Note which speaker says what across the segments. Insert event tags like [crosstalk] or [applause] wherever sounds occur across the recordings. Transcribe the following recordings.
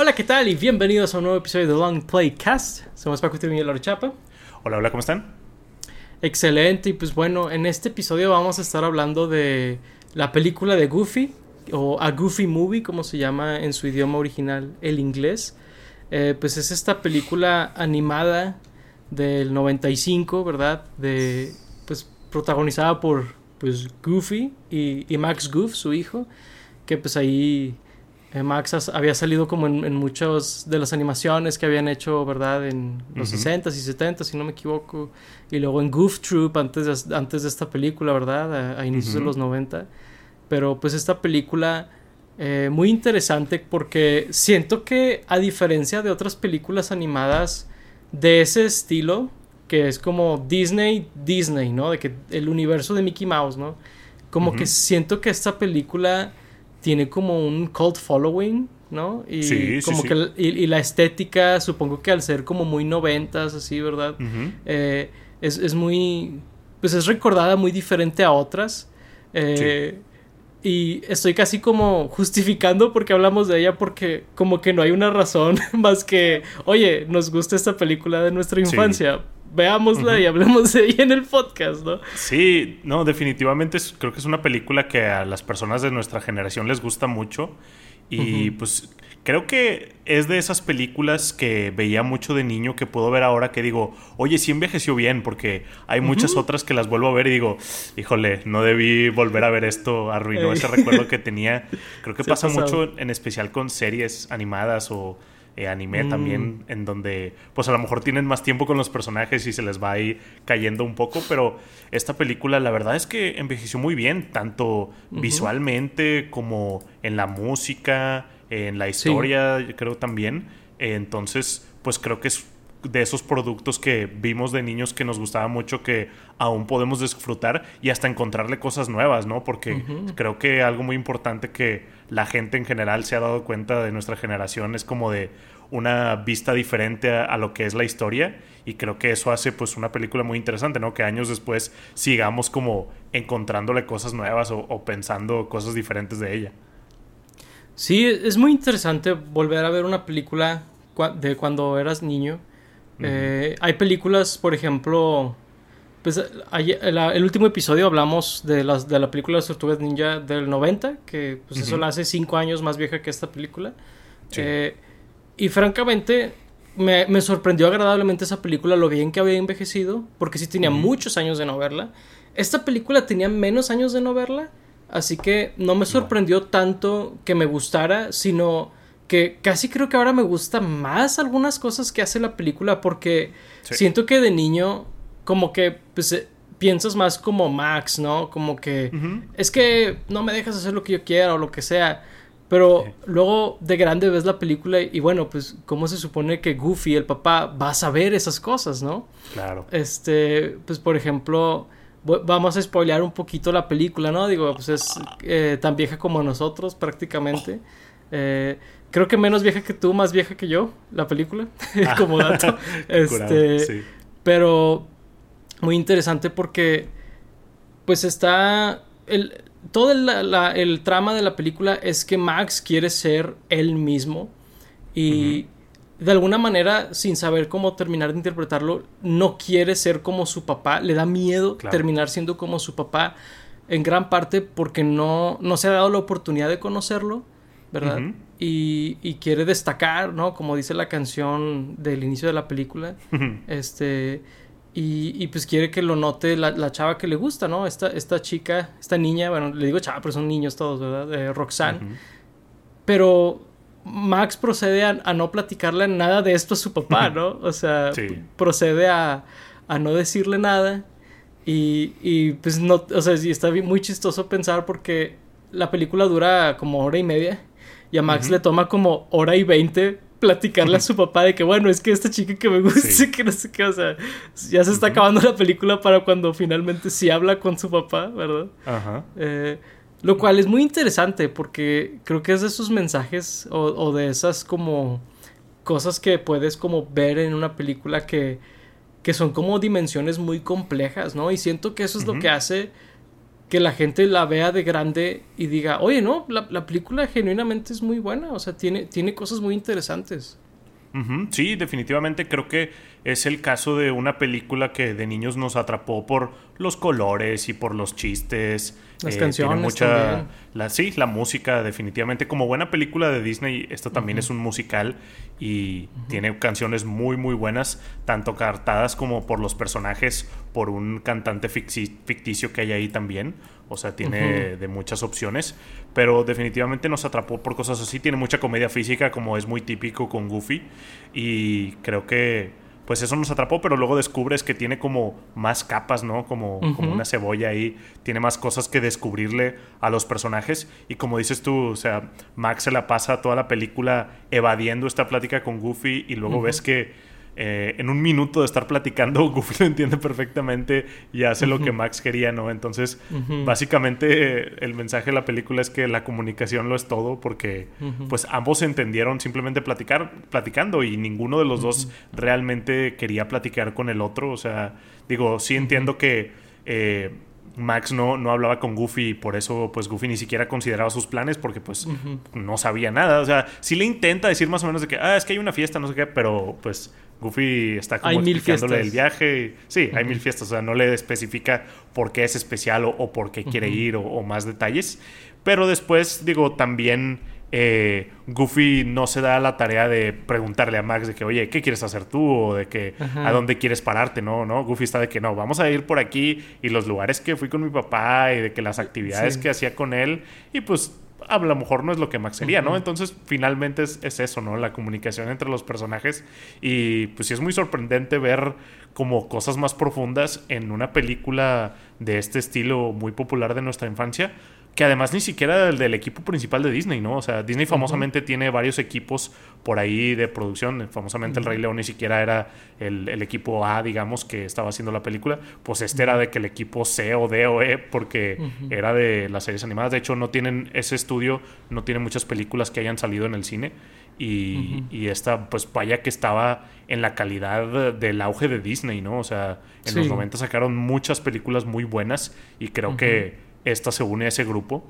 Speaker 1: Hola, ¿qué tal? Y bienvenidos a un nuevo episodio de Long Play Cast. Somos Paco y Laura Chapa.
Speaker 2: Hola, hola, ¿cómo están?
Speaker 1: Excelente, y pues bueno, en este episodio vamos a estar hablando de la película de Goofy, o A Goofy Movie, como se llama en su idioma original, el inglés. Eh, pues es esta película animada del 95, ¿verdad? De, pues protagonizada por pues Goofy y, y Max Goof, su hijo, que pues ahí eh, Max había salido como en, muchas de las animaciones que habían hecho, ¿verdad? En los 60s y 70s, si no me equivoco. Y luego en Goof Troop, antes de, antes de esta película, ¿verdad? A, inicios de los 90. Pero pues esta película, eh, muy interesante porque siento que a diferencia de otras películas animadas de ese estilo, que es como Disney, Disney, ¿no? De que el universo de Mickey Mouse, ¿no? Como que siento que esta película tiene como un cult following, ¿no? Y como que y, la estética, supongo que al ser como muy noventas, así, ¿verdad? Eh, es, muy. Pues es recordada muy diferente a otras. Eh, y estoy casi como justificando porque hablamos de ella porque como que no hay una razón [laughs] más que, oye, nos gusta esta película de nuestra infancia veámosla y hablemos de ella en el podcast, ¿no?
Speaker 2: Sí, no, definitivamente creo que es una película que a las personas de nuestra generación les gusta mucho. Y pues creo que es de esas películas que veía mucho de niño que puedo ver ahora que digo, oye, sí envejeció bien, porque hay muchas otras que las vuelvo a ver y digo, híjole, no debí volver a ver esto, arruinó ese recuerdo que tenía. Creo que pasa mucho en especial con series animadas o eh, anime mm. también, en donde pues a lo mejor tienen más tiempo con los personajes y se les va ahí cayendo un poco, pero esta película la verdad es que envejeció muy bien, tanto visualmente como en la música, en la historia, creo también. entonces, pues creo que es de esos productos que vimos de niños que nos gustaba mucho que aún podemos disfrutar y hasta encontrarle cosas nuevas, ¿no? Porque creo que algo muy importante que la gente en general se ha dado cuenta de nuestra generación es como de una vista diferente a, lo que es la historia y creo que eso hace pues una película muy interesante, ¿no? Que años después sigamos como encontrándole cosas nuevas o pensando cosas diferentes de ella.
Speaker 1: Sí, es muy interesante volver a ver una película de cuando eras niño. Eh, hay películas, por ejemplo, pues el, último episodio hablamos de, las, de la película de Tortugas Ninja del 90, que pues eso la hace 5 años más vieja que esta película. Eh, y francamente, me, sorprendió agradablemente esa película, lo bien que había envejecido, porque sí tenía muchos años de no verla. Esta película tenía menos años de no verla, así que no me sorprendió tanto que me gustara, sino que casi creo que ahora me gusta más algunas cosas que hace la película porque siento que de niño como que pues, eh, piensas más como Max, ¿no? Como que es que no me dejas hacer lo que yo quiera o lo que sea. Pero luego de grande ves la película y, bueno, pues cómo se supone que Goofy, el papá, va a saber esas cosas, ¿no?
Speaker 2: Claro.
Speaker 1: Este, pues por ejemplo, vamos a spoilear un poquito la película, ¿no? Digo, pues es eh, tan vieja como nosotros prácticamente. Eh, creo que menos vieja que tú, más vieja que yo, la película, [laughs] ah. como dato. [laughs] este, Pero muy interesante porque, pues está, el, todo el, trama de la película es que Max quiere ser él mismo y de alguna manera, sin saber cómo terminar de interpretarlo, no quiere ser como su papá, le da miedo terminar siendo como su papá, en gran parte porque no, no se ha dado la oportunidad de conocerlo, ¿verdad? y, quiere destacar, ¿no? Como dice la canción del inicio de la película. [laughs] este. Y, pues quiere que lo note la, chava que le gusta, ¿no? Esta, esta chica, esta niña, bueno, le digo chava, pero son niños todos, ¿verdad? Eh, Roxanne. Pero Max procede a, no platicarle nada de esto a su papá, [laughs] ¿no? O sea, procede a, a, no decirle nada. Y, y pues no, o sea, sí está muy chistoso pensar porque la película dura como hora y media. Y a Max le toma como hora y veinte platicarle a su papá de que, bueno, es que esta chica que me gusta, [laughs] que no sé qué, o sea, ya se está acabando la película para cuando finalmente sí habla con su papá, ¿verdad? Ajá. Eh, lo cual es muy interesante porque creo que es de esos mensajes o, de esas como cosas que puedes como ver en una película que, que son como dimensiones muy complejas, ¿no? Y siento que eso es lo que hace que la gente la vea de grande y diga, oye, no, la, película genuinamente es muy buena, o sea, tiene, tiene cosas muy interesantes.
Speaker 2: Sí, definitivamente creo que es el caso de una película que de niños nos atrapó por los colores y por los chistes.
Speaker 1: Las eh, canciones.
Speaker 2: mucha, La, sí, la música, definitivamente. Como buena película de Disney, esta también es un musical y tiene canciones muy, muy buenas, tanto cartadas como por los personajes, por un cantante ficticio que hay ahí también. O sea, tiene de muchas opciones. Pero definitivamente nos atrapó por cosas así. Tiene mucha comedia física, como es muy típico con Goofy. Y creo que pues eso nos atrapó, pero luego descubres que tiene como más capas, ¿no? Como, como una cebolla ahí, tiene más cosas que descubrirle a los personajes. Y como dices tú, o sea, Max se la pasa toda la película evadiendo esta plática con Goofy y luego ves que eh, en un minuto de estar platicando, [laughs] Goofy lo entiende perfectamente y hace lo que Max quería, ¿no? Entonces, básicamente el mensaje de la película es que la comunicación lo es todo porque pues ambos entendieron simplemente platicar, platicando y ninguno de los dos realmente quería platicar con el otro. O sea, digo, sí entiendo que... Eh, Max no, no hablaba con Goofy y por eso pues Goofy ni siquiera consideraba sus planes porque pues no sabía nada. O sea, sí le intenta decir más o menos de que, ah, es que hay una fiesta, no sé qué, pero pues Goofy está como explicándole el viaje. Sí, hay mil fiestas. O sea, no le especifica por qué es especial o, por qué quiere ir o, más detalles. Pero después, digo, también eh, Goofy no se da la tarea de preguntarle a Max de que, oye, ¿qué quieres hacer tú? O de que, ¿a dónde quieres pararte? No, no. Goofy está de que no, vamos a ir por aquí y los lugares que fui con mi papá y de que las actividades que hacía con él. Y pues a lo mejor no es lo que Max sería, ¿no? Entonces, finalmente es, eso, ¿no? La comunicación entre los personajes. Y pues sí es muy sorprendente ver como cosas más profundas en una película de este estilo muy popular de nuestra infancia que además ni siquiera el del equipo principal de Disney, ¿no? O sea, Disney famosamente tiene varios equipos por ahí de producción. Famosamente el Rey León ni siquiera era el, equipo A, digamos, que estaba haciendo la película. Pues este era de que el equipo C o D o E, porque era de las series animadas. De hecho, no tienen ese estudio, no tiene muchas películas que hayan salido en el cine. Y, esta, pues vaya que estaba en la calidad del auge de Disney, ¿no? O sea, en los 90 sacaron muchas películas muy buenas y creo que esta se une a ese grupo.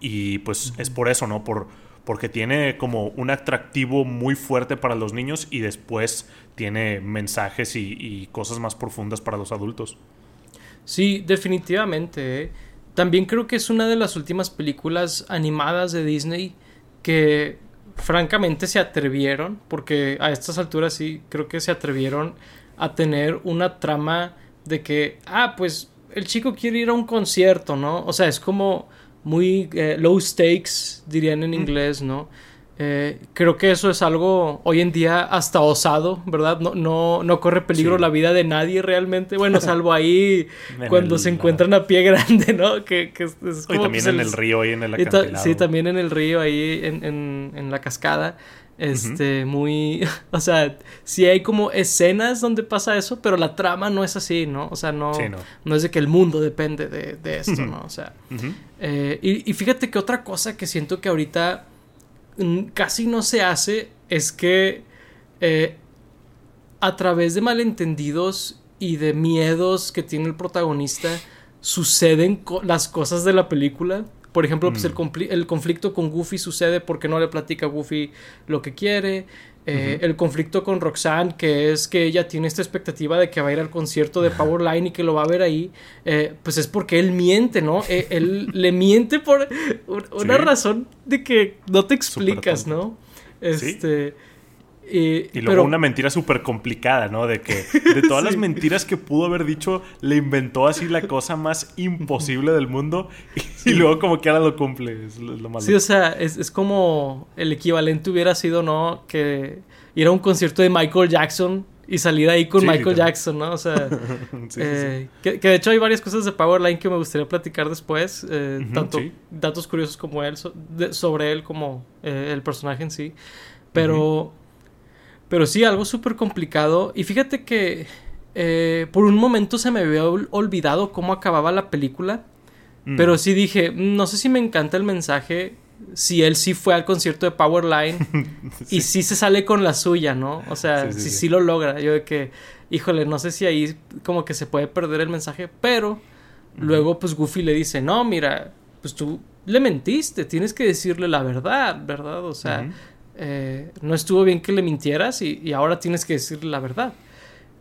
Speaker 2: Y pues es por eso, ¿no? Por, porque tiene como un atractivo muy fuerte para los niños y después tiene mensajes y, cosas más profundas para los adultos.
Speaker 1: Sí, definitivamente. ¿eh? También creo que es una de las últimas películas animadas de Disney que francamente se atrevieron, porque a estas alturas sí creo que se atrevieron a tener una trama de que, ah, pues el chico quiere ir a un concierto, ¿no? O sea, es como muy eh, low stakes, dirían en inglés, ¿no? Eh, creo que eso es algo hoy en día hasta osado, ¿verdad? No, no, no corre peligro la vida de nadie realmente. Bueno, salvo ahí [laughs] cuando se encuentran a pie [laughs] grande, ¿no? Que, que es,
Speaker 2: como, también pues, en el, río, ahí en el acantilado.
Speaker 1: Sí, también en el río, ahí en, en, en la cascada. Este, muy. [laughs] O sea, sí hay como escenas donde pasa eso, pero la trama no es así, ¿no? O sea, no, no. es de que el mundo depende de, esto, ¿no? O sea. Eh, y, fíjate que otra cosa que siento que ahorita casi no se hace es que eh, a través de malentendidos y de miedos que tiene el protagonista suceden las cosas de la película por ejemplo, pues el, mm. el, conflicto con Goofy sucede porque no le platica a Goofy lo que quiere. Eh, el conflicto con Roxanne, que es que ella tiene esta expectativa de que va a ir al concierto de Powerline y que lo va a ver ahí, eh, pues es porque él miente, ¿no? Eh, él [laughs] le miente por una razón de que no te explicas, ¿no? Este.
Speaker 2: Y luego una mentira súper complicada, ¿no? De que de todas [laughs] las mentiras que pudo haber dicho, le inventó así la cosa más imposible del mundo y, [laughs] luego como que ahora lo cumple. Es lo, malo.
Speaker 1: Sí, o sea, es, como el equivalente hubiera sido, ¿no? Que ir a un concierto de Michael Jackson y salir ahí con Michael Jackson, ¿no? O sea, [laughs] eh, que, de hecho hay varias cosas de Powerline que me gustaría platicar después, eh, tanto datos curiosos como él, sobre él como eh, el personaje en sí, pero... Pero sí, algo súper complicado. Y fíjate que eh, por un momento se me había olvidado cómo acababa la película. Mm. Pero sí dije, mm, no sé si me encanta el mensaje. Si él sí fue al concierto de Powerline [laughs] y sí se sale con la suya, ¿no? O sea, si sí, lo logra. Yo de que, híjole, no sé si ahí como que se puede perder el mensaje, pero luego pues Goofy le dice, no, mira, pues tú le mentiste, tienes que decirle la verdad, ¿verdad? O sea, eh, no estuvo bien que le mintieras y, ahora tienes que decirle la verdad.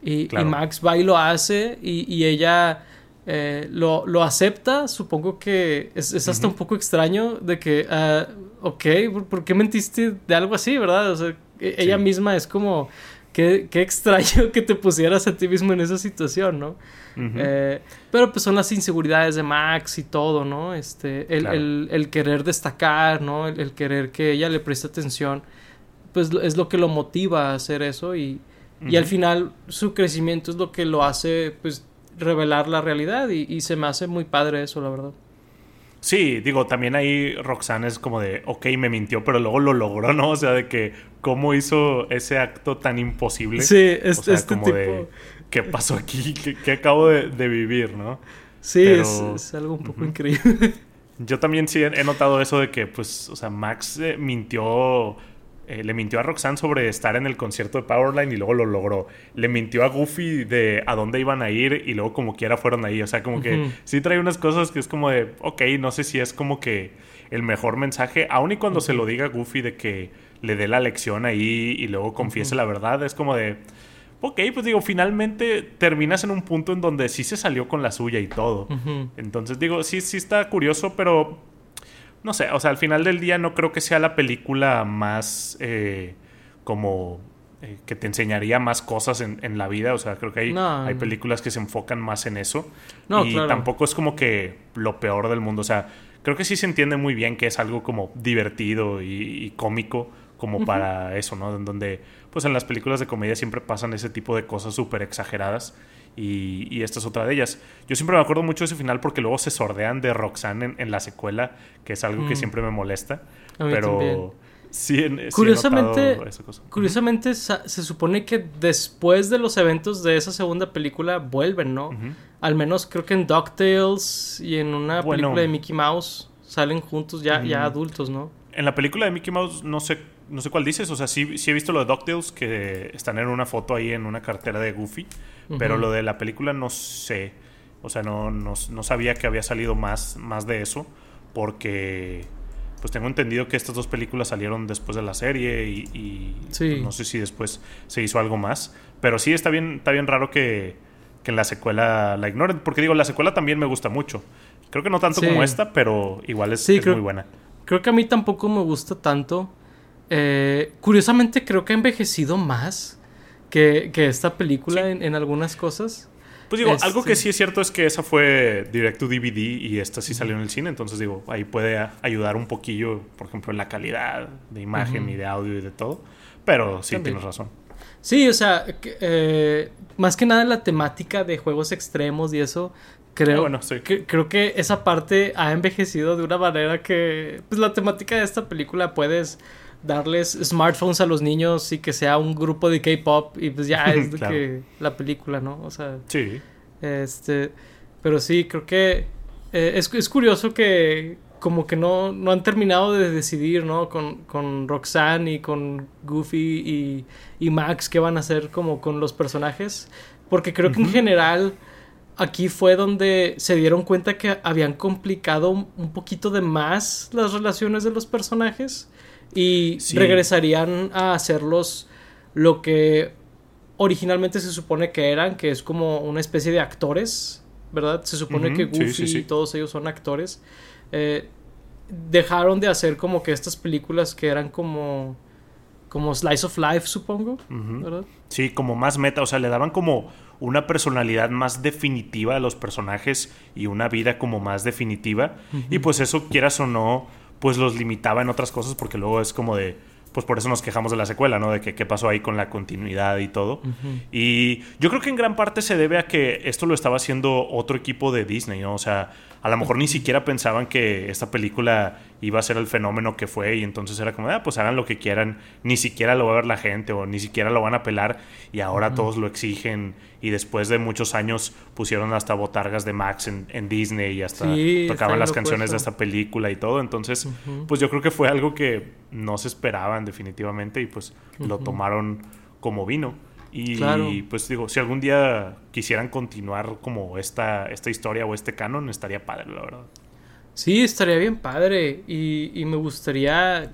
Speaker 1: Y, Max va y lo hace y, ella eh, lo, lo, acepta. Supongo que es, hasta un poco extraño de que, uh, ok, ¿por, qué mentiste de algo así, verdad? O sea, e, ella misma es como, qué, qué extraño [laughs] que te pusieras a ti mismo en esa situación, ¿no? Eh, pero pues son las inseguridades de Max y todo, ¿no? Este, el, el, querer destacar, ¿no? El, querer que ella le preste atención, pues es lo que lo motiva a hacer eso y, y al final su crecimiento es lo que lo hace, pues, revelar la realidad y, y se me hace muy padre eso, la verdad.
Speaker 2: Sí, digo, también ahí Roxanne es como de, ok, me mintió, pero luego lo logró, ¿no? O sea, de que cómo hizo ese acto tan imposible.
Speaker 1: Sí, es, este tipo...
Speaker 2: ¿qué pasó aquí? ¿Qué, acabo de, vivir, no?
Speaker 1: Sí, es, algo un poco increíble. [laughs]
Speaker 2: Yo también sí he, notado eso de que, pues, o sea, Max eh, mintió... Eh, le mintió a Roxanne sobre estar en el concierto de Powerline y luego lo logró. Le mintió a Goofy de a dónde iban a ir y luego como quiera fueron ahí. O sea, como que sí trae unas cosas que es como de, ok, no sé si es como que el mejor mensaje, aun y cuando se lo diga a Goofy de que le dé la lección ahí y luego confiese la verdad, es como de, ok, pues digo, finalmente terminas en un punto en donde sí se salió con la suya y todo. Entonces digo, sí, sí está curioso, pero no sé, o sea, al final del día no creo que sea la película más eh, como eh, que te enseñaría más cosas en, la vida. O sea, creo que hay, hay películas que se enfocan más en eso. No, y tampoco es como que lo peor del mundo. O sea, creo que sí se entiende muy bien que es algo como divertido y, cómico como para eso, ¿no? En donde pues en las películas de comedia siempre pasan ese tipo de cosas súper exageradas. Y, esta es otra de ellas. Yo siempre me acuerdo mucho de ese final porque luego se sordean de Roxanne en, la secuela, que es algo que mm. siempre me molesta. pero sí,
Speaker 1: curiosamente, curiosamente se supone que después de los eventos de esa segunda película vuelven, ¿no? Al menos creo que en DuckTales y en una película de Mickey Mouse salen juntos ya, ya adultos, ¿no?
Speaker 2: En la película de Mickey Mouse no sé no sé cuál dices, o sea, sí, sí he visto lo de DuckTales que están en una foto ahí en una cartera de Goofy, pero lo de la película no sé, o sea, no, no, sabía que había salido más, más de eso, porque pues tengo entendido que estas dos películas salieron después de la serie y, pues, no sé si después se hizo algo más, pero sí está bien, está bien raro que, que en la secuela la ignoren, porque digo, la secuela también me gusta mucho, creo que no tanto como esta, pero igual es, muy buena.
Speaker 1: Creo que a mí tampoco me gusta tanto. Eh, curiosamente creo que ha envejecido más que, esta película en, algunas cosas.
Speaker 2: Pues digo, algo que este sí es cierto es que esa fue direct to DVD y esta sí salió en el cine, entonces digo, ahí puede ayudar un poquillo, por ejemplo, en la calidad de imagen y de audio y de todo, pero sí tienes razón.
Speaker 1: Sí, o sea, eh, más que nada la temática de juegos extremos y eso, creo, ah, que, creo que esa parte ha envejecido de una manera que, pues la temática de esta película puedes darles smartphones a los niños y que sea un grupo de K-pop y pues ya [laughs] es que la película, ¿no? O sea,
Speaker 2: sí.
Speaker 1: Este, pero sí, creo que eh, es, es, curioso que como que no, no han terminado de decidir, ¿no? Con, con Roxanne y con Goofy y, y, Max qué van a hacer como con los personajes. Porque creo que en general aquí fue donde se dieron cuenta que habían complicado un poquito de más las relaciones de los personajes y regresarían a hacerlos lo que originalmente se supone que eran, que es como una especie de actores, ¿verdad? Se supone que Goofy y todos ellos son actores. Eh, dejaron de hacer como que estas películas que eran como como slice of life, supongo, ¿verdad?
Speaker 2: Sí, como más meta, o sea, le daban como una personalidad más definitiva a los personajes y una vida como más definitiva. Y pues eso, quieras o no, pues los limitaba en otras cosas porque luego es como de pues por eso nos quejamos de la secuela, ¿no? De que qué pasó ahí con la continuidad y todo. Y yo creo que en gran parte se debe a que esto lo estaba haciendo otro equipo de Disney, ¿no? O sea, a lo mejor ni siquiera pensaban que esta película iba a ser el fenómeno que fue y entonces era como, ah, pues hagan lo que quieran, ni siquiera lo va a ver la gente o ni siquiera lo van a pelar y ahora todos lo exigen y después de muchos años pusieron hasta botargas de Max en, Disney y hasta tocaban las canciones de esta película y todo, entonces pues yo creo que fue algo que no se esperaban definitivamente y pues lo tomaron como vino. Y pues digo, si algún día quisieran continuar como esta, esta historia o este canon, estaría padre, la verdad.
Speaker 1: Sí, estaría bien padre. Y, y me gustaría,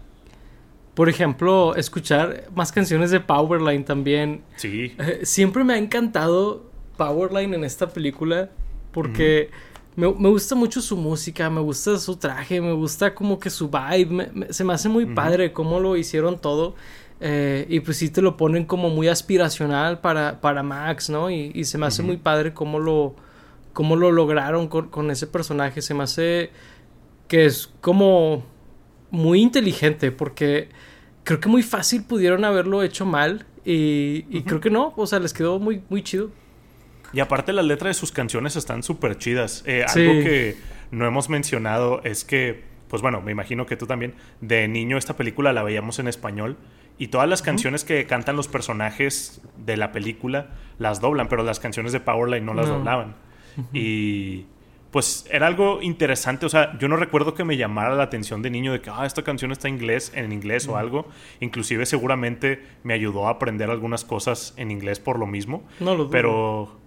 Speaker 1: por ejemplo, escuchar más canciones de Powerline también.
Speaker 2: Sí.
Speaker 1: Eh, siempre me ha encantado Powerline en esta película porque me, gusta mucho su música, me gusta su traje, me gusta como que su vibe. se me hace muy padre cómo lo hicieron todo. Eh, y pues sí te lo ponen como muy aspiracional para, para Max, ¿no? Y, se me hace muy padre cómo lo, cómo lo lograron con, ese personaje. Se me hace que es como muy inteligente porque creo que muy fácil pudieron haberlo hecho mal y, creo que no, o sea, les quedó muy, muy chido.
Speaker 2: Y aparte las letras de sus canciones están súper chidas. Eh, algo que no hemos mencionado es que, pues bueno, me imagino que tú también, de niño esta película la veíamos en español y todas las canciones que cantan los personajes de la película las doblan, pero las canciones de Powerline no las doblaban. Y pues era algo interesante, o sea, yo no recuerdo que me llamara la atención de niño de que, ah, esta canción está en inglés, en inglés o algo. Inclusive seguramente me ayudó a aprender algunas cosas en inglés por lo mismo. No lo Pero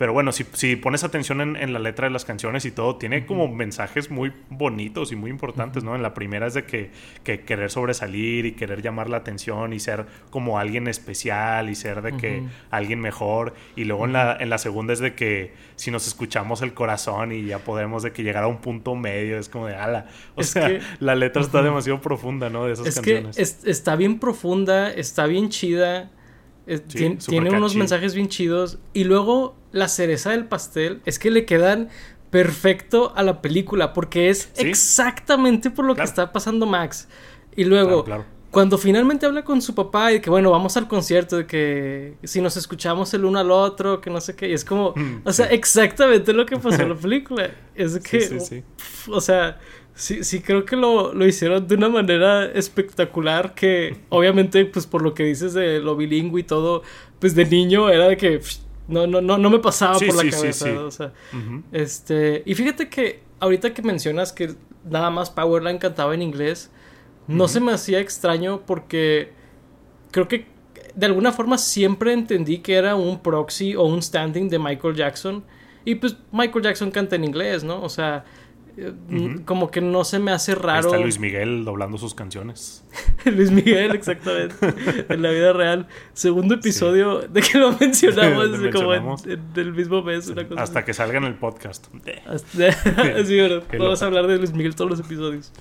Speaker 2: pero bueno, si, si pones atención en, la letra de las canciones y todo, tiene como mensajes muy bonitos y muy importantes, ¿no? En la primera es de que, que, querer sobresalir y querer llamar la atención y ser como alguien especial y ser de que alguien mejor. Y luego en, la, en la segunda es de que si nos escuchamos el corazón y ya podemos de que llegar a un punto medio, es como de ala. O sea, [laughs] la letra está demasiado profunda, ¿no? De esas
Speaker 1: es
Speaker 2: canciones.
Speaker 1: Que está bien profunda, está bien chida tiene, unos mensajes bien chidos. Y luego la cereza del pastel es que le quedan perfecto a la película porque es exactamente por lo que está pasando Max. Y luego, cuando finalmente habla con su papá y que bueno, vamos al concierto, de que si nos escuchamos el uno al otro, que no sé qué, y es como, mm, o sea, exactamente lo que pasó en la [laughs] película. Es que, o sea, Sí, sí, creo que lo, lo, hicieron de una manera espectacular que [laughs] obviamente, pues por lo que dices de lo bilingüe y todo, pues de niño era de que no, no, no, no me pasaba por la cabeza. O sea, este, y fíjate que ahorita que mencionas que nada más Powerline cantaba en inglés, no se me hacía extraño porque creo que de alguna forma siempre entendí que era un proxy o un standing de Michael Jackson. Y pues Michael Jackson canta en inglés, ¿no? O sea, como que no se me hace raro.
Speaker 2: Está Luis Miguel doblando sus canciones. [laughs]
Speaker 1: Luis Miguel, exactamente. [laughs] en la vida real. Segundo episodio de que lo [laughs] mencionamos, como en, el mismo mes.
Speaker 2: Hasta que salga en el podcast.
Speaker 1: sí, bueno, vamos a hablar de Luis Miguel todos los episodios.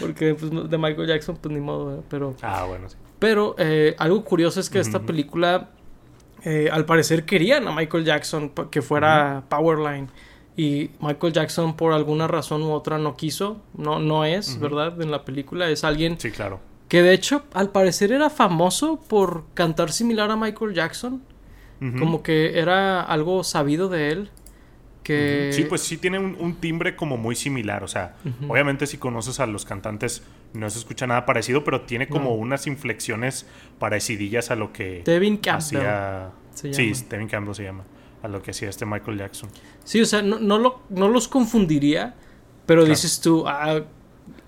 Speaker 1: Porque pues, de Michael Jackson, pues ni modo, pero.
Speaker 2: Ah, bueno, sí.
Speaker 1: Pero eh, algo curioso es que esta película, eh, al parecer, querían a Michael Jackson que fuera Powerline. Y Michael Jackson por alguna razón u otra no quiso, no, no es, ¿verdad? En la película es alguien...
Speaker 2: Sí, claro.
Speaker 1: Que de hecho al parecer era famoso por cantar similar a Michael Jackson. Como que era algo sabido de él. Que...
Speaker 2: Sí, pues sí tiene un, timbre como muy similar. O sea, obviamente si conoces a los cantantes no se escucha nada parecido, pero tiene como unas inflexiones parecidillas a lo que
Speaker 1: Devin Campbell.
Speaker 2: Hacía... Sí, Devin Campbell se llama a lo que hacía este Michael Jackson.
Speaker 1: Sí, o sea, no, no, lo, no los confundiría, pero dices tú, ah,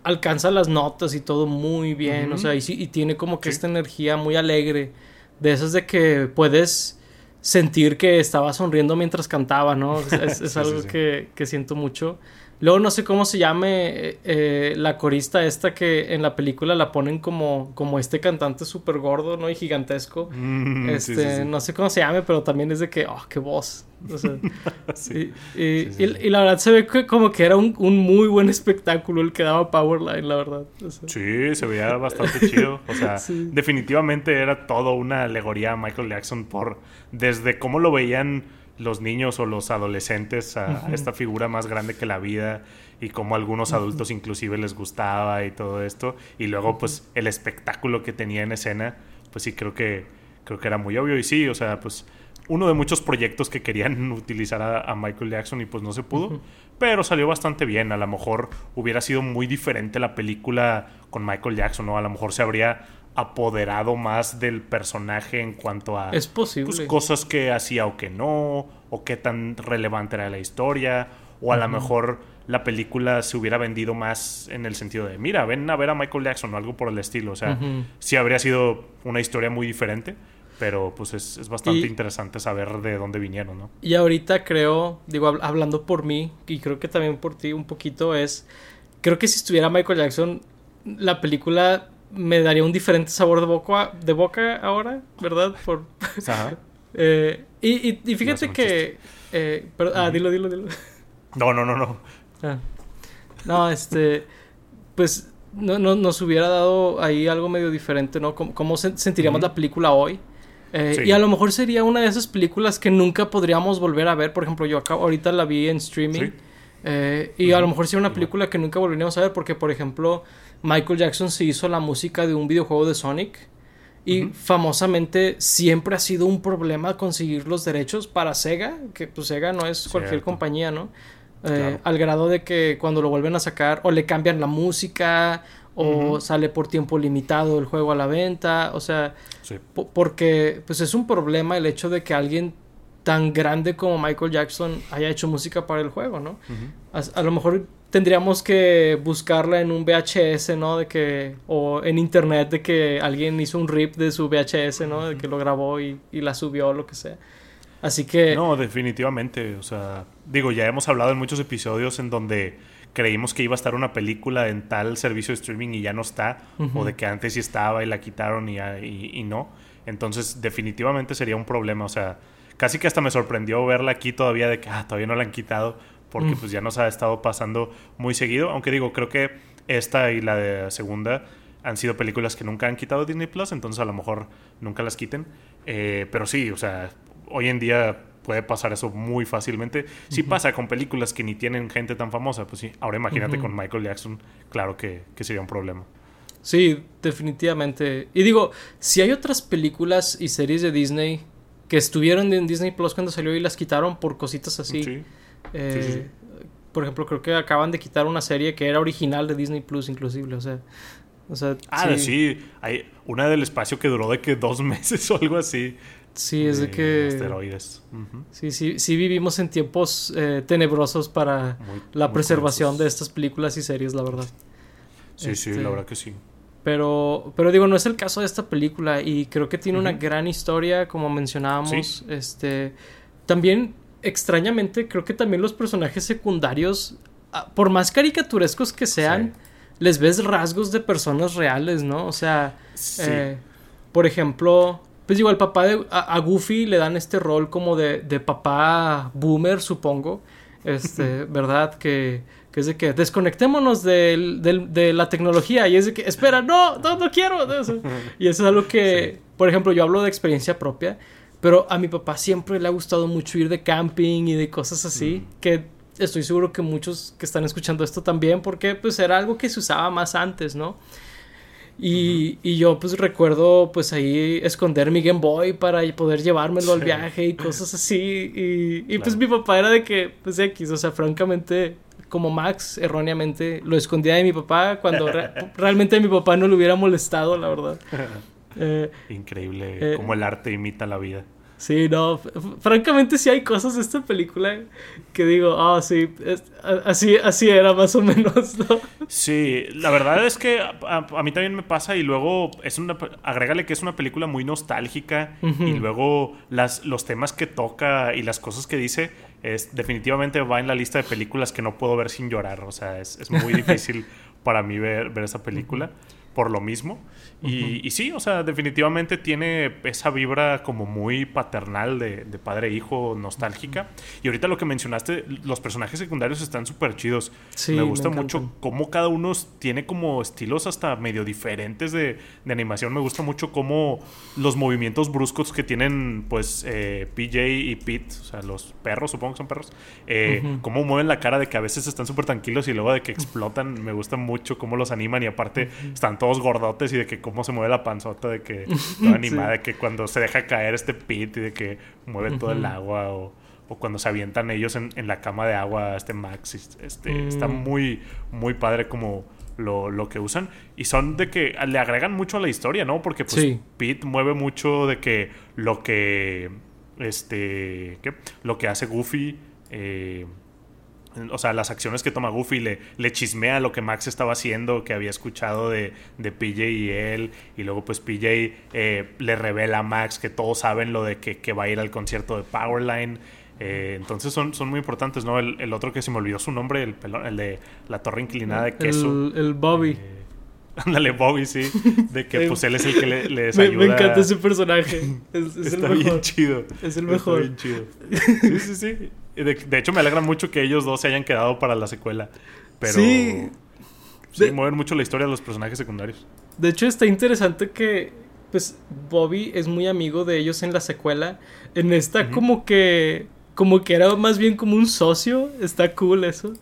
Speaker 1: alcanza las notas y todo muy bien, o sea, y, y, tiene como que esta energía muy alegre, de esas de que puedes sentir que estaba sonriendo mientras cantaba, ¿no? Es, [laughs] algo que, que siento mucho. Luego no sé cómo se llame eh, eh, la corista esta que en la película la ponen como, como este cantante súper gordo, ¿no? Y gigantesco. Mm, este, no sé cómo se llame, pero también es de que, oh, qué voz. y, la verdad se ve que como que era un, muy buen espectáculo el que daba Powerline, la verdad.
Speaker 2: sí, se veía bastante chido. O sea, [laughs] definitivamente era todo una alegoría a Michael Jackson por desde cómo lo veían los niños o los adolescentes a, esta figura más grande que la vida y como a algunos adultos inclusive les gustaba y todo esto. Y luego pues el espectáculo que tenía en escena pues sí creo que creo que era muy obvio. Y sí o sea pues uno de muchos proyectos que querían [laughs] utilizar a, Michael Jackson y pues no se pudo. Pero salió bastante bien. A lo mejor hubiera sido muy diferente la película con Michael Jackson no a lo mejor se habría apoderado más del personaje en cuanto a
Speaker 1: es posible.
Speaker 2: Pues, cosas que hacía o que no, o qué tan relevante era la historia, o a lo mejor la película se hubiera vendido más en el sentido de, mira, ven a ver a Michael Jackson o algo por el estilo, o sea, sí habría sido una historia muy diferente, Pero pues es, bastante interesante saber de dónde vinieron, ¿no?
Speaker 1: Y ahorita creo, digo, hablando por mí, y creo que también por ti un poquito, es, creo que si estuviera Michael Jackson, la película me daría un diferente sabor de boca, de boca ahora, ¿verdad? Por, [laughs] eh, y, y, fíjate que... Eh, pero, ah, dilo, dilo, dilo.
Speaker 2: No, no, no, no.
Speaker 1: Ah. No, este... Pues no, no, nos hubiera dado ahí algo medio diferente, ¿no? ¿Cómo, sentiríamos la película hoy? Eh, y a lo mejor sería una de esas películas que nunca podríamos volver a ver. Por ejemplo, yo acá ahorita la vi en streaming. Eh, y a lo mejor sería una película que nunca volveríamos a ver porque, por ejemplo, Michael Jackson se hizo la música de un videojuego de Sonic. Y famosamente siempre ha sido un problema conseguir los derechos para Sega, que pues Sega no es cualquier compañía, ¿no? Eh, al grado de que cuando lo vuelven a sacar o le cambian la música o sale por tiempo limitado el juego a la venta, o sea, porque pues es un problema el hecho de que alguien tan grande como Michael Jackson haya hecho música para el juego, ¿no? a, lo mejor tendríamos que buscarla en un VHS, ¿no? De que o en internet de que alguien hizo un rip de su VHS, ¿no? De que lo grabó y, y la subió o lo que sea. Así que...
Speaker 2: No, definitivamente. O sea, digo, ya hemos hablado en muchos episodios en donde creímos que iba a estar una película en tal servicio de streaming y ya no está, o de que antes sí estaba y la quitaron y, y, no. Entonces, definitivamente sería un problema. O sea, casi que hasta me sorprendió verla aquí todavía de que ah, todavía no la han quitado, porque pues ya nos ha estado pasando muy seguido. Aunque digo, creo que esta y la de segunda han sido películas que nunca han quitado Disney Plus, entonces a lo mejor nunca las quiten. Eh, pero sí, o sea, hoy en día puede pasar eso muy fácilmente. Si pasa con películas que ni tienen gente tan famosa, pues sí. Ahora imagínate con Michael Jackson, claro que, sería un problema.
Speaker 1: Sí, definitivamente. Y digo, si hay otras películas y series de Disney que estuvieron en Disney Plus cuando salió y las quitaron por cositas así. Eh, por ejemplo, creo que acaban de quitar una serie que era original de Disney Plus, inclusive. O sea, o sea
Speaker 2: ah, sí. Hay una del espacio que duró de que dos [laughs] meses o algo así.
Speaker 1: Sí, es de que...
Speaker 2: Asteroides.
Speaker 1: Sí, sí, sí vivimos en tiempos eh, tenebrosos para la preservación de estas películas y series, la verdad.
Speaker 2: Sí, sí, la este, verdad que sí.
Speaker 1: Pero, pero digo, no es el caso de esta película y creo que tiene una gran historia, como mencionábamos. Este, también, extrañamente, creo que también los personajes secundarios, ah, por más caricaturescos que sean, les ves rasgos de personas reales, ¿no? O sea, eh, por ejemplo, pues digo, al papá de, a, Goofy le dan este rol como de, de papá boomer, supongo. Este, [laughs] ¿verdad? Que, que, es de que desconectémonos de, de, la tecnología. Y es de que, espera, no, no, no quiero. [laughs] Y eso es algo que, por ejemplo, yo hablo de experiencia propia. Pero a mi papá siempre le ha gustado mucho ir de camping y de cosas así. Mm. Que estoy seguro que muchos que están escuchando esto también, porque pues era algo que se usaba más antes, ¿no? Y, y, yo pues recuerdo pues ahí esconder mi Game Boy para poder llevármelo al viaje y cosas así. Y, y pues mi papá era de que pues X, o sea, francamente como Max erróneamente lo escondía de mi papá cuando [laughs] realmente mi papá no le hubiera molestado, la verdad. [laughs]
Speaker 2: Eh, Increíble eh, cómo el arte imita la vida.
Speaker 1: Sí, no, francamente sí hay cosas de esta película que digo, ah, sí, así, así era más o menos, ¿no?
Speaker 2: Sí, la verdad es que a, mí también me pasa y luego es una, agrégale que es una película muy nostálgica y luego las, los temas que toca y las cosas que dice, es, definitivamente va en la lista de películas que no puedo ver sin llorar, o sea, es, es muy difícil [laughs] para mí ver, ver esa película por lo mismo. Y, sí, o sea, definitivamente tiene esa vibra como muy paternal de, padre-hijo, e nostálgica. Y ahorita lo que mencionaste, los personajes secundarios están súper chidos. me gusta mucho cómo cada uno tiene como estilos hasta medio diferentes de, animación. Me gusta mucho cómo los movimientos bruscos que tienen, pues, eh, PJ y Pete, o sea, los perros, supongo que son perros, eh, cómo mueven la cara de que a veces están súper tranquilos y luego de que explotan. Me gusta mucho cómo los animan y aparte están todos gordotes y de que cómo se mueve la panzota, de que [laughs] toda animada, de que cuando se deja caer este pit y de que mueve todo el agua o, cuando se avientan ellos en, la cama de agua, este Max, este, está mm. muy, muy padre como lo, que usan. Y son de que le agregan mucho a la historia, ¿no? Porque pues Pete mueve mucho de que lo que, este, ¿qué? Lo que hace Goofy... Eh, o sea, las acciones que toma Goofy, le, le chismea lo que Max estaba haciendo, que había escuchado de, de PJ y él, y luego pues PJ eh, le revela a Max que todos saben lo de que, que va a ir al concierto de Powerline. Eh, entonces son, son muy importantes, ¿no? El, otro que se me olvidó su nombre, el, el de la torre inclinada de queso.
Speaker 1: El, Bobby.
Speaker 2: Eh, [laughs] ándale, Bobby, sí. De que pues él es el que le, [laughs] les ayuda.
Speaker 1: Me, encanta ese personaje. Es,
Speaker 2: Está bien chido.
Speaker 1: Es el mejor.
Speaker 2: Está bien chido. [laughs] Sí, sí, sí. De, hecho, me alegra mucho que ellos dos se hayan quedado para la secuela. Pero. Sí. Sí, mueven mucho la historia de los personajes secundarios.
Speaker 1: De hecho, está interesante que. Pues Bobby es muy amigo de ellos en la secuela. En esta, como que. Como que era más bien como un socio. Está cool eso.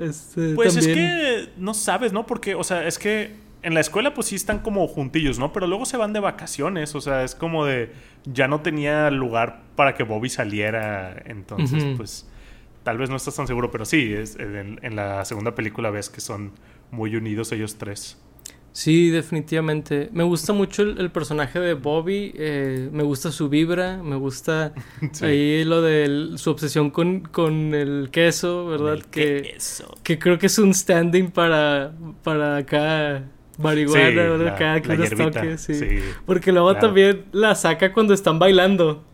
Speaker 1: Este,
Speaker 2: pues es que no sabes, ¿no? Porque, o sea, es que en la escuela pues sí están como juntillos, ¿no? Pero luego se van de vacaciones, o sea, es como de ya no tenía lugar para que Bobby saliera, entonces pues tal vez no estás tan seguro, pero sí, es, en, la segunda película ves que son muy unidos ellos tres.
Speaker 1: Sí, definitivamente. Me gusta mucho el, personaje de Bobby, eh, me gusta su vibra, me gusta [laughs] ahí lo de su obsesión con, con, el queso, ¿verdad? que, que creo que es un standing para, para acá marihuana, cada que los toque, sí. Porque luego también la saca cuando están bailando.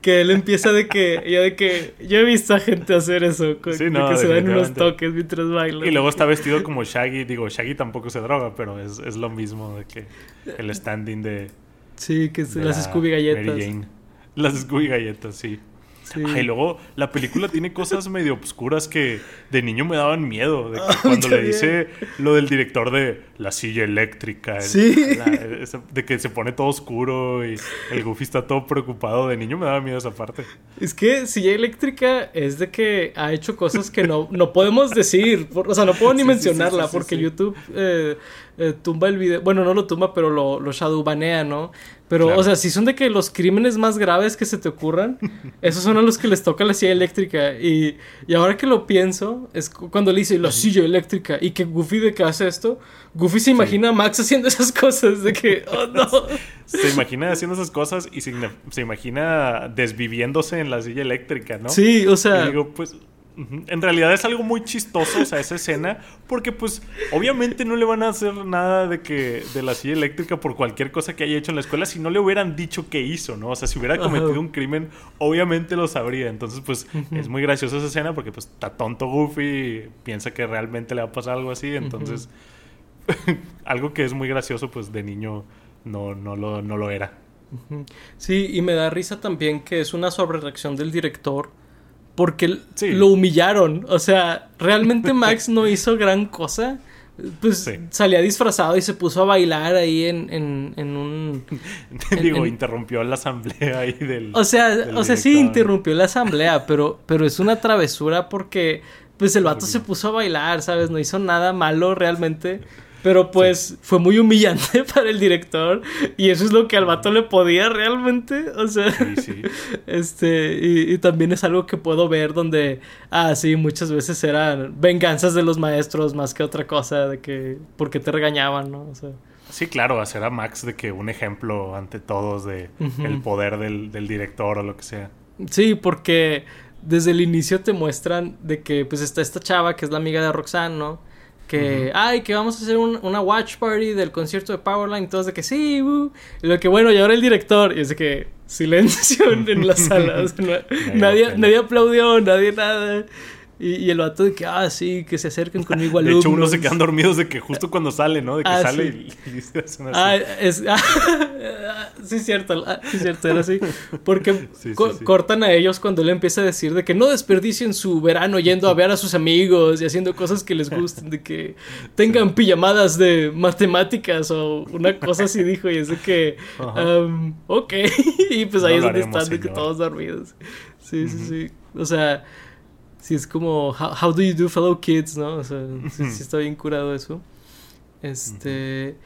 Speaker 1: Que él empieza de que, [laughs] yo de que, yo he visto a gente hacer eso, de que se dan unos toques mientras bailan.
Speaker 2: Y luego está vestido como Shaggy, digo, Shaggy tampoco se droga, pero es, es lo mismo de que el standing de...
Speaker 1: Sí, que las Scooby galletas.
Speaker 2: Las Scooby galletas, sí. Y luego la película tiene cosas medio obscuras que de niño me daban miedo. De cuando le dice lo del director de la silla eléctrica, de que se pone todo oscuro y el Goofy está todo preocupado. De niño me daba miedo esa parte.
Speaker 1: Es que silla eléctrica es de que ha hecho cosas que no, no podemos decir. o sea, no puedo ni mencionarla porque YouTube eh, eh, tumba el video. Bueno, no lo tumba, pero lo, lo shadowbanea, ¿no? Pero, o sea, si son de que los crímenes más graves que se te ocurran, [laughs] esos son a los que les toca la silla eléctrica. Y, y ahora que lo pienso, es cuando le dice la silla eléctrica y que Goofy de que hace esto, Goofy se imagina a Max haciendo esas cosas, de que, oh no. [laughs]
Speaker 2: Se imagina haciendo esas cosas y se, se imagina desviviéndose en la silla eléctrica, ¿no?
Speaker 1: Sí, o sea.
Speaker 2: Y digo, pues en realidad es algo muy chistoso, o sea, esa escena, porque pues obviamente no le van a hacer nada de que de la silla eléctrica por cualquier cosa que haya hecho en la escuela si no le hubieran dicho qué hizo, ¿no? O sea, si hubiera cometido un crimen, obviamente lo sabría. Entonces, pues es muy graciosa esa escena porque pues está tonto Goofy y piensa que realmente le va a pasar algo así, entonces [laughs] algo que es muy gracioso pues de niño no no lo no lo era.
Speaker 1: Sí, y me da risa también que es una sobrereacción del director porque lo humillaron. O sea, realmente [laughs] Max no hizo gran cosa. Pues salía disfrazado y se puso a bailar ahí en, en, un... [laughs]
Speaker 2: Digo, interrumpió la asamblea ahí del...
Speaker 1: O sea, o sea sí interrumpió la asamblea, pero, pero es una travesura porque pues el vato se puso a bailar, ¿sabes? No hizo nada malo realmente. Pero pues fue muy humillante [laughs] para el director y eso es lo que al vato le podía realmente, o sea, [laughs] este, y, también es algo que puedo ver donde, ah, sí, muchas veces eran venganzas de los maestros más que otra cosa, de que, porque te regañaban, ¿no? O sea.
Speaker 2: Sí, claro, hacer a Max de que un ejemplo ante todos de el poder del, del director o lo que sea.
Speaker 1: Sí, porque desde el inicio te muestran de que pues está esta chava que es la amiga de Roxanne, ¿no? Que, ay, que vamos a hacer una watch party del concierto de Powerline, todos de que sí, uh". y lo que bueno, y ahora el director, y es de que silencio en la sala, [laughs] nadie, nadie aplaudió, nadie nada. Y, el vato de que, ah, sí, que se acerquen conmigo
Speaker 2: alumnos. [laughs] De hecho, unos se quedan dormidos de que justo cuando sale, ¿no? De que ah, sale y, y,
Speaker 1: Ah, es, [laughs] ah, sí, cierto, sí, cierto, era así. Porque [laughs] cortan a ellos cuando él empieza a decir de que no desperdicien su verano yendo a ver a sus amigos y haciendo cosas que les gusten, de que tengan pijamadas de matemáticas o una cosa así, dijo, y es de que, um, ok. y pues ahí es donde están, de que todos dormidos. Sí, sí, sí. O sea sí es como how, do you do fellow kids, ¿no? O sea, sí, está bien curado eso. Este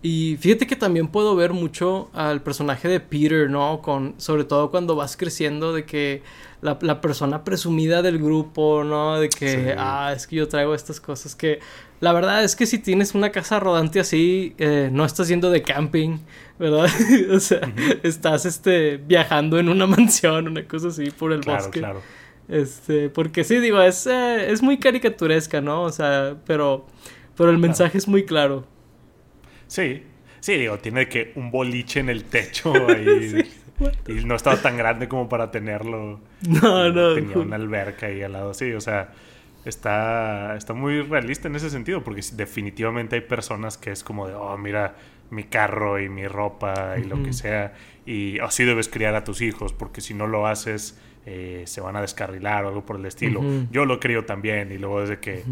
Speaker 1: y fíjate que también puedo ver mucho al personaje de Peter, ¿no? Con sobre todo cuando vas creciendo de que la, persona presumida del grupo, ¿no? De que ah, es que yo traigo estas cosas que la verdad es que si tienes una casa rodante así, eh, no estás yendo de camping, ¿verdad? [laughs] o sea, estás este viajando en una [laughs] mansión, una cosa así por el bosque. Claro. Este, porque sí, digo, es, eh, es muy caricaturesca, ¿no? O sea, pero, pero el mensaje es muy claro.
Speaker 2: Sí, sí, digo, tiene que un boliche en el techo [laughs] ahí. y no estaba tan grande como para tenerlo.
Speaker 1: No, no.
Speaker 2: Tenía una alberca ahí al lado, sí, o sea, está, está muy realista en ese sentido, porque definitivamente hay personas que es como de, oh, mira mi carro y mi ropa y lo que sea, y así debes criar a tus hijos, porque si no lo haces, eh, se van a descarrilar o algo por el estilo. Yo lo creo también, y luego desde que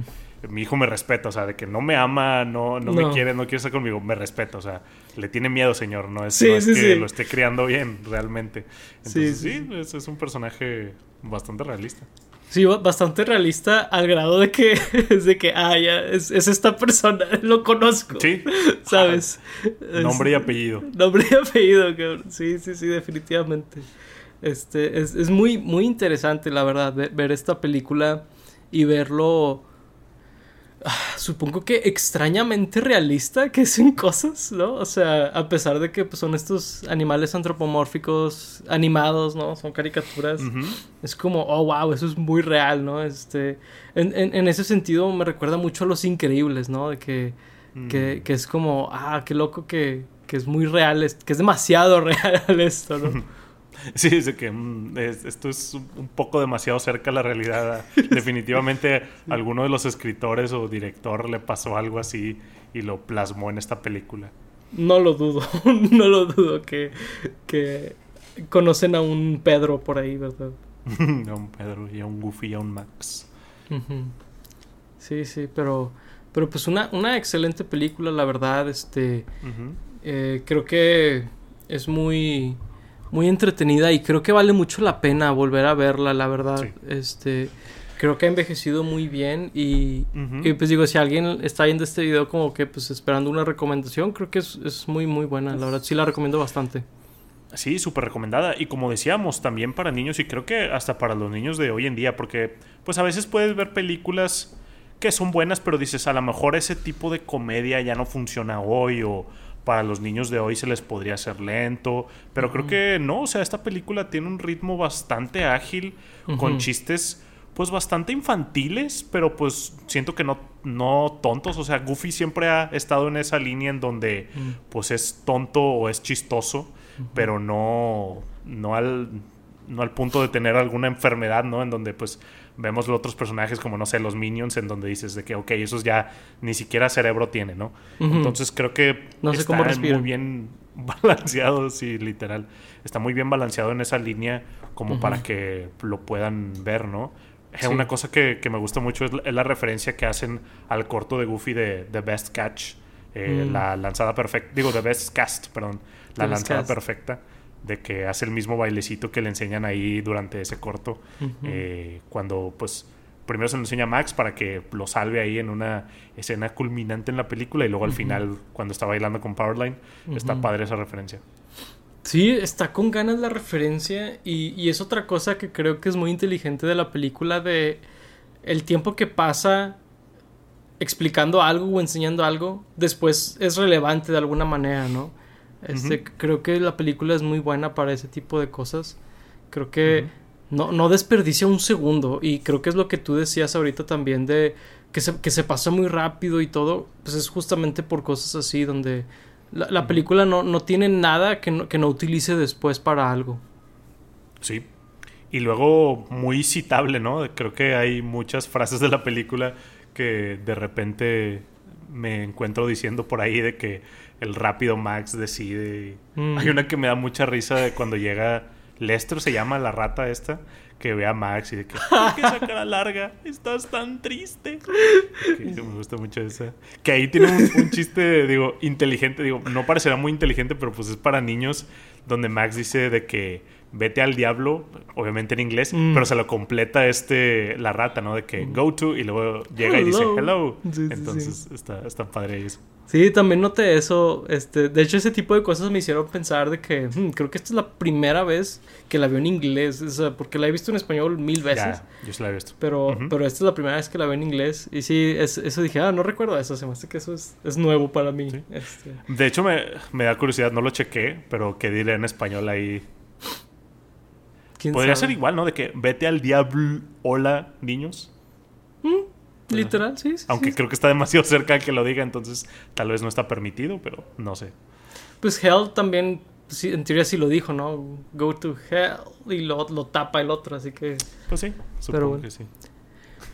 Speaker 2: mi hijo me respeta, o sea, de que no me ama, no, no, me quiere, no quiere estar conmigo, me respeta, o sea, le tiene miedo, señor, no es, que lo esté criando bien, realmente. Entonces, sí, es, un personaje bastante realista.
Speaker 1: Sí, bastante realista al grado de que [laughs] es de que, ah, ya, es, esta persona, [laughs] lo conozco. Sí. [laughs] ¿Sabes?
Speaker 2: nombre y apellido.
Speaker 1: Nombre y apellido, cabrón. Sí, sí, sí, definitivamente. Este, es, es muy, muy interesante, la verdad, ver esta película y verlo Ah, supongo que extrañamente realista que hacen [laughs] cosas, ¿no? O sea, a pesar de que pues, son estos animales antropomórficos animados, ¿no? Son caricaturas. Es como, oh, wow, eso es muy real, ¿no? Este, en, en, ese sentido me recuerda mucho a Los Increíbles, ¿no? De que, que, que, es como, ah, qué loco que, que es muy real, que es demasiado [laughs] real esto, ¿no? [laughs] [laughs]
Speaker 2: Sí, dice que mm, esto es un poco demasiado cerca a la realidad. [laughs] Definitivamente alguno de los escritores o director le pasó algo así y lo plasmó en esta película.
Speaker 1: No lo dudo, [laughs] no lo dudo que, que conocen a un Pedro por ahí, ¿verdad?
Speaker 2: a un Pedro y a un Goofy y a un Max.
Speaker 1: Sí, sí, pero, pero pues una, una excelente película, la verdad. Este, eh, creo que es muy muy entretenida y creo que vale mucho la pena volver a verla, la verdad. Este, creo que ha envejecido muy bien y, pues digo, si alguien está viendo este video como que pues esperando una recomendación, creo que es, muy muy buena, la verdad sí la recomiendo bastante.
Speaker 2: Sí, súper recomendada. Y como decíamos, también para niños y creo que hasta para los niños de hoy en día, porque pues a veces puedes ver películas que son buenas, pero dices, a lo mejor ese tipo de comedia ya no funciona hoy o, para los niños de hoy se les podría hacer lento, pero creo que no, o sea, esta película tiene un ritmo bastante ágil, con chistes pues bastante infantiles, pero pues siento que no, no tontos, o sea, Goofy siempre ha estado en esa línea en donde pues es tonto o es chistoso, pero no, no al no al punto de tener alguna enfermedad, ¿no? En donde pues vemos los otros personajes como, no sé, los minions, en donde dices de que, ok, esos ya ni siquiera cerebro tiene, ¿no? Entonces creo que
Speaker 1: no sé está
Speaker 2: muy bien [laughs] balanceado, sí, literal. Está muy bien balanceado en esa línea como para que lo puedan ver, ¿no? Una cosa que, me gusta mucho es la, referencia que hacen al corto de Goofy de The Best Catch, eh, mm. la lanzada perfecta, digo, The Best Cast, perdón, la lanzada perfecta de que hace el mismo bailecito que le enseñan ahí durante ese corto. Eh, cuando, pues, primero se lo enseña a Max para que lo salve ahí en una escena culminante en la película y luego al final, cuando está bailando con Powerline, está padre esa referencia.
Speaker 1: Sí, está con ganas la referencia y, y, es otra cosa que creo que es muy inteligente de la película de el tiempo que pasa explicando algo o enseñando algo, después es relevante de alguna manera, ¿no? Este, Creo que la película es muy buena para ese tipo de cosas. Creo que no, no desperdicia un segundo. Y creo que es lo que tú decías ahorita también de que se, que se pasa muy rápido y todo. Pues es justamente por cosas así donde la, película no, no, tiene nada que no, que no utilice después para algo.
Speaker 2: Sí. Y luego muy citable, ¿no? Creo que hay muchas frases de la película que de repente me encuentro diciendo por ahí de que el rápido Max decide. Mm. Hay una que me da mucha risa de cuando llega Lester, se llama la rata esta, que ve a Max y de que, que esa cara larga, estás tan triste. me gusta mucho esa. Que ahí tiene un, chiste, digo, inteligente, digo, no parecerá muy inteligente, pero pues es para niños, donde Max dice de que vete al diablo, obviamente en inglés, mm. pero se lo completa este, la rata, ¿no? De que mm. go to y luego llega y dice hello. Entonces Está, está padre eso.
Speaker 1: Sí, también noté eso. Este, de hecho, ese tipo de cosas me hicieron pensar de que hmm, creo que esta es la primera vez que la veo en inglés. O sea, porque la he visto en español mil veces.
Speaker 2: yo sí la he visto.
Speaker 1: Pero, pero esta es la primera vez que la veo en inglés. Y sí, eso dije, ah, no recuerdo eso. Se me hace que eso es, es nuevo para mí. Este.
Speaker 2: De hecho, me, me, da curiosidad, no lo chequé, pero que diré en español ahí. Podría ser igual, ¿no? De que vete al diablo, hola, niños.
Speaker 1: Literal, sí.
Speaker 2: Aunque creo que está demasiado cerca que lo diga, entonces tal vez no está permitido, pero no sé.
Speaker 1: Pues Hell también, sí, en teoría sí lo dijo, ¿no? Go to Hell y lo, lo tapa el otro, así que...
Speaker 2: Pues sí, supongo que sí.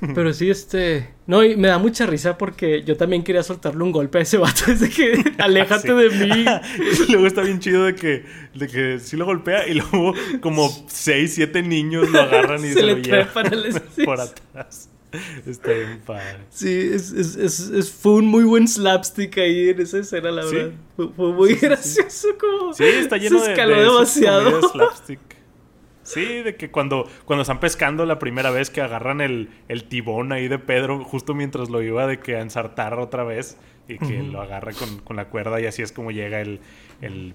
Speaker 2: [laughs]
Speaker 1: Pero sí, este. No, y me da mucha risa porque yo también quería soltarle un golpe a ese vato [laughs] desde que [laughs] aléjate de mí.
Speaker 2: y luego está bien chido de que, de que sí lo golpea y luego como seis, siete niños lo agarran y se, lo llevan por atrás. [laughs] Está bien padre.
Speaker 1: Sí, es, es, es, fue un muy buen slapstick ahí en esa escena, la verdad. Fue, muy gracioso como.
Speaker 2: Sí, está lleno se escaló de, demasiado. [laughs] slapstick. Sí, de que cuando, cuando están pescando la primera vez que agarran el, el tibón ahí de Pedro, justo mientras lo iba de que a ensartar otra vez y que lo agarra con, la cuerda y así es como llega el,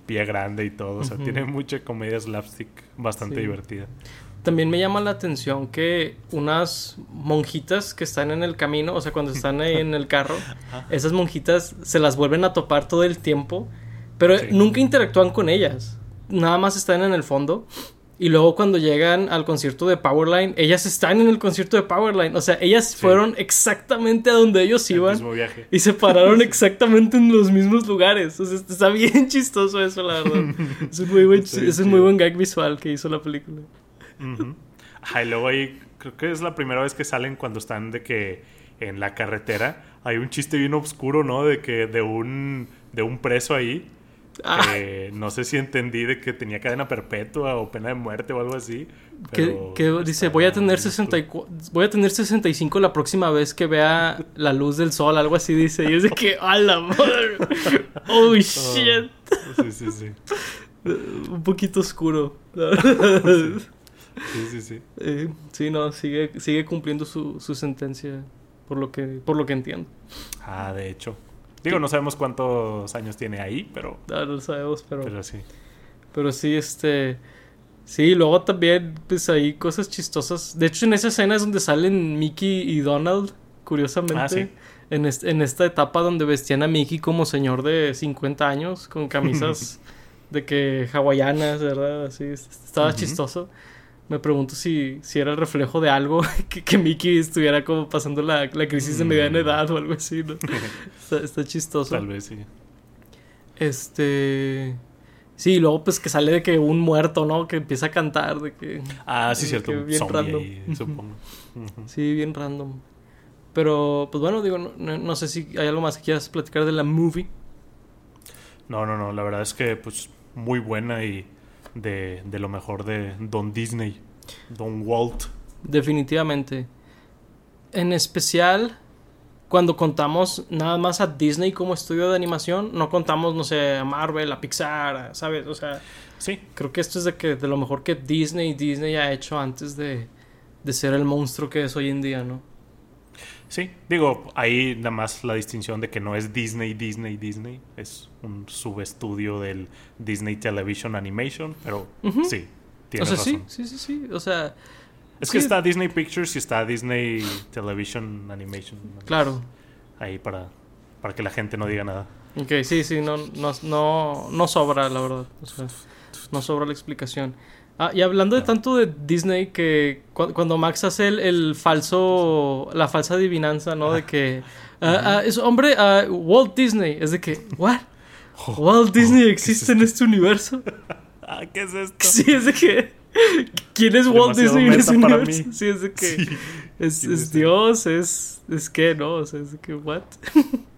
Speaker 2: pie grande y todo. O sea, tiene mucha comedia slapstick bastante divertida.
Speaker 1: También me llama la atención que unas monjitas que están en el camino, o sea, cuando están ahí en el carro, [laughs] esas monjitas se las vuelven a topar todo el tiempo, pero nunca interactúan con ellas. Nada más están en el fondo y luego cuando llegan al concierto de Powerline, ellas están en el concierto de Powerline. O sea, ellas fueron exactamente a donde ellos iban. Y se pararon [laughs] [laughs] exactamente en los mismos lugares. O sea, está bien chistoso eso, la verdad. es un muy buen, es un muy buen gag visual que hizo la película.
Speaker 2: Y luego ahí, creo que es la primera vez que salen cuando están de que en la carretera hay un chiste bien oscuro, ¿no? De que de un, de un preso ahí Ah. no sé si entendí de que tenía cadena perpetua o pena de muerte o algo así.
Speaker 1: Que, dice, voy a, tener 64, voy a tener 65 la próxima vez que vea la luz del sol, algo así dice. Y es de que, [laughs] ¡a la madre! ¡Oh, shit! sí, sí, sí. [laughs] Un poquito oscuro. [laughs]
Speaker 2: sí, sí, sí.
Speaker 1: Eh, sí, no, sigue, sigue cumpliendo su, su sentencia, por lo, que, por lo que entiendo.
Speaker 2: Ah, de hecho. Digo, no sabemos cuántos años tiene ahí, pero.
Speaker 1: No, no lo sabemos, pero.
Speaker 2: Pero sí.
Speaker 1: Pero sí, este. Sí, luego también, pues hay cosas chistosas. De hecho, en esa escena es donde salen Mickey y Donald, curiosamente. Ah, sí. en, en esta etapa donde vestían a Mickey como señor de 50 años, con camisas [laughs] de que hawaianas, ¿verdad? Así, estaba chistoso me pregunto si, si era el reflejo de algo [laughs] que, Mickey estuviera como pasando la, crisis de mediana mm. edad o algo así, ¿no? [laughs] está, chistoso.
Speaker 2: Tal vez sí.
Speaker 1: Este. Sí, luego pues que sale de que un muerto, ¿no? Que empieza a cantar, de que.
Speaker 2: Ah, sí, cierto. bien random. supongo.
Speaker 1: Sí, bien random. Pero, pues bueno, digo, no, no, sé si hay algo más que quieras platicar de la movie.
Speaker 2: No, no, no. La verdad es que, pues, muy buena y de, lo mejor de Don Disney, Don Walt.
Speaker 1: Definitivamente. En especial cuando contamos nada más a Disney como estudio de animación, no contamos, no sé, a Marvel, a Pixar, ¿sabes? O sea,
Speaker 2: sí.
Speaker 1: Creo que esto es de, que, de lo mejor que Disney Disney ha hecho antes de, de ser el monstruo que es hoy en día, ¿no?
Speaker 2: Sí, digo, ahí nada más la distinción de que no es Disney, Disney, Disney, es un subestudio del Disney Television Animation, pero sí, tiene
Speaker 1: o sea,
Speaker 2: Sí,
Speaker 1: sí, sí, sí, o sea...
Speaker 2: Es que está Disney Pictures y está Disney Television Animation.
Speaker 1: Claro.
Speaker 2: Ahí para, para que la gente no diga nada.
Speaker 1: Ok, sí, sí, no, no, no, no sobra, la verdad. O sea, no sobra la explicación. Ah, y hablando de tanto de Disney, que cuando Max hace el, falso, la falsa adivinanza, ¿no? De que ah, ah, es hombre, Walt Disney, es de que, ¿what? [laughs] Walt Disney existe en este universo. [laughs]
Speaker 2: ¿Qué es esto?
Speaker 1: Sí, es de que. ¿Quién es Walt Disney en este universo? Sí, es de que. Es, Dios, es. Es que, ¿no? O sea, es de que, ¿what? [laughs]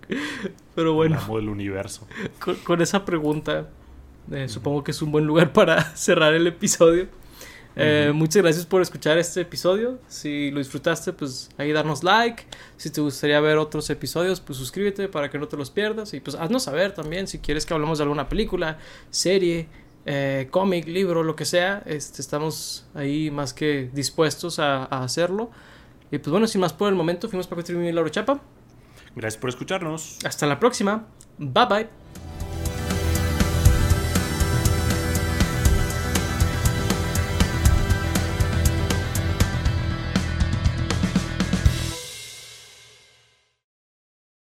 Speaker 1: Pero bueno.
Speaker 2: El del universo.
Speaker 1: con esa pregunta eh, supongo que es un buen lugar para [laughs] cerrar el episodio. Eh, muchas gracias por escuchar este episodio. Si lo disfrutaste, pues ahí darnos like. Si te gustaría ver otros episodios, pues suscríbete para que no te los pierdas. Y pues haznos saber también si quieres que hablemos de alguna película, serie, eh, cómic, libro, lo que sea. Este, estamos ahí más que dispuestos a, hacerlo. Y pues bueno, sin más por el momento, fuimos para y Lauro Chapa.
Speaker 2: Gracias por escucharnos.
Speaker 1: Hasta la próxima. Bye bye.